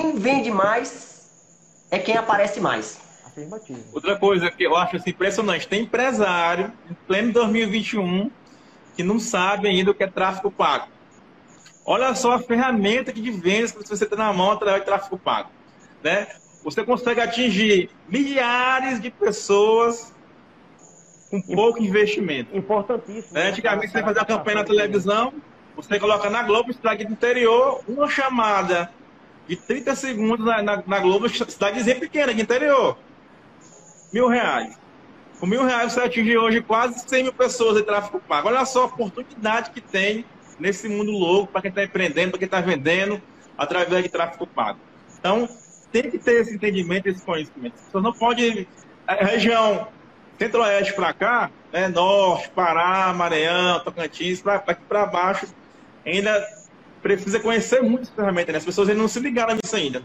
quem vende mais é quem aparece mais. Afirmativo. Outra coisa que eu acho assim, impressionante, tem empresário em pleno 2021 que não sabe ainda o que é tráfego pago. Olha só a ferramenta de vendas que você tem na mão através de tráfego pago. Né? Você consegue atingir milhares de pessoas com pouco investimento. Importantíssimo. Né? Antigamente você fazia a campanha na televisão, você coloca na Globo, cidade do interior, uma chamada de 30 segundos na, na, na Globo, cidadezinha pequena, de interior. Mil reais. Com mil reais você atinge hoje quase 100 mil pessoas de tráfego pago. Olha só a oportunidade que tem nesse mundo louco para quem está empreendendo, para quem está vendendo através de tráfego pago. Então, tem que ter esse entendimento, esse conhecimento. Você não pode. A região centro-oeste para cá, né, norte, Pará, Maranhão, Tocantins, para aqui para baixo, ainda precisa conhecer muito essa ferramenta. Né? As pessoas ainda não se ligaram nisso ainda.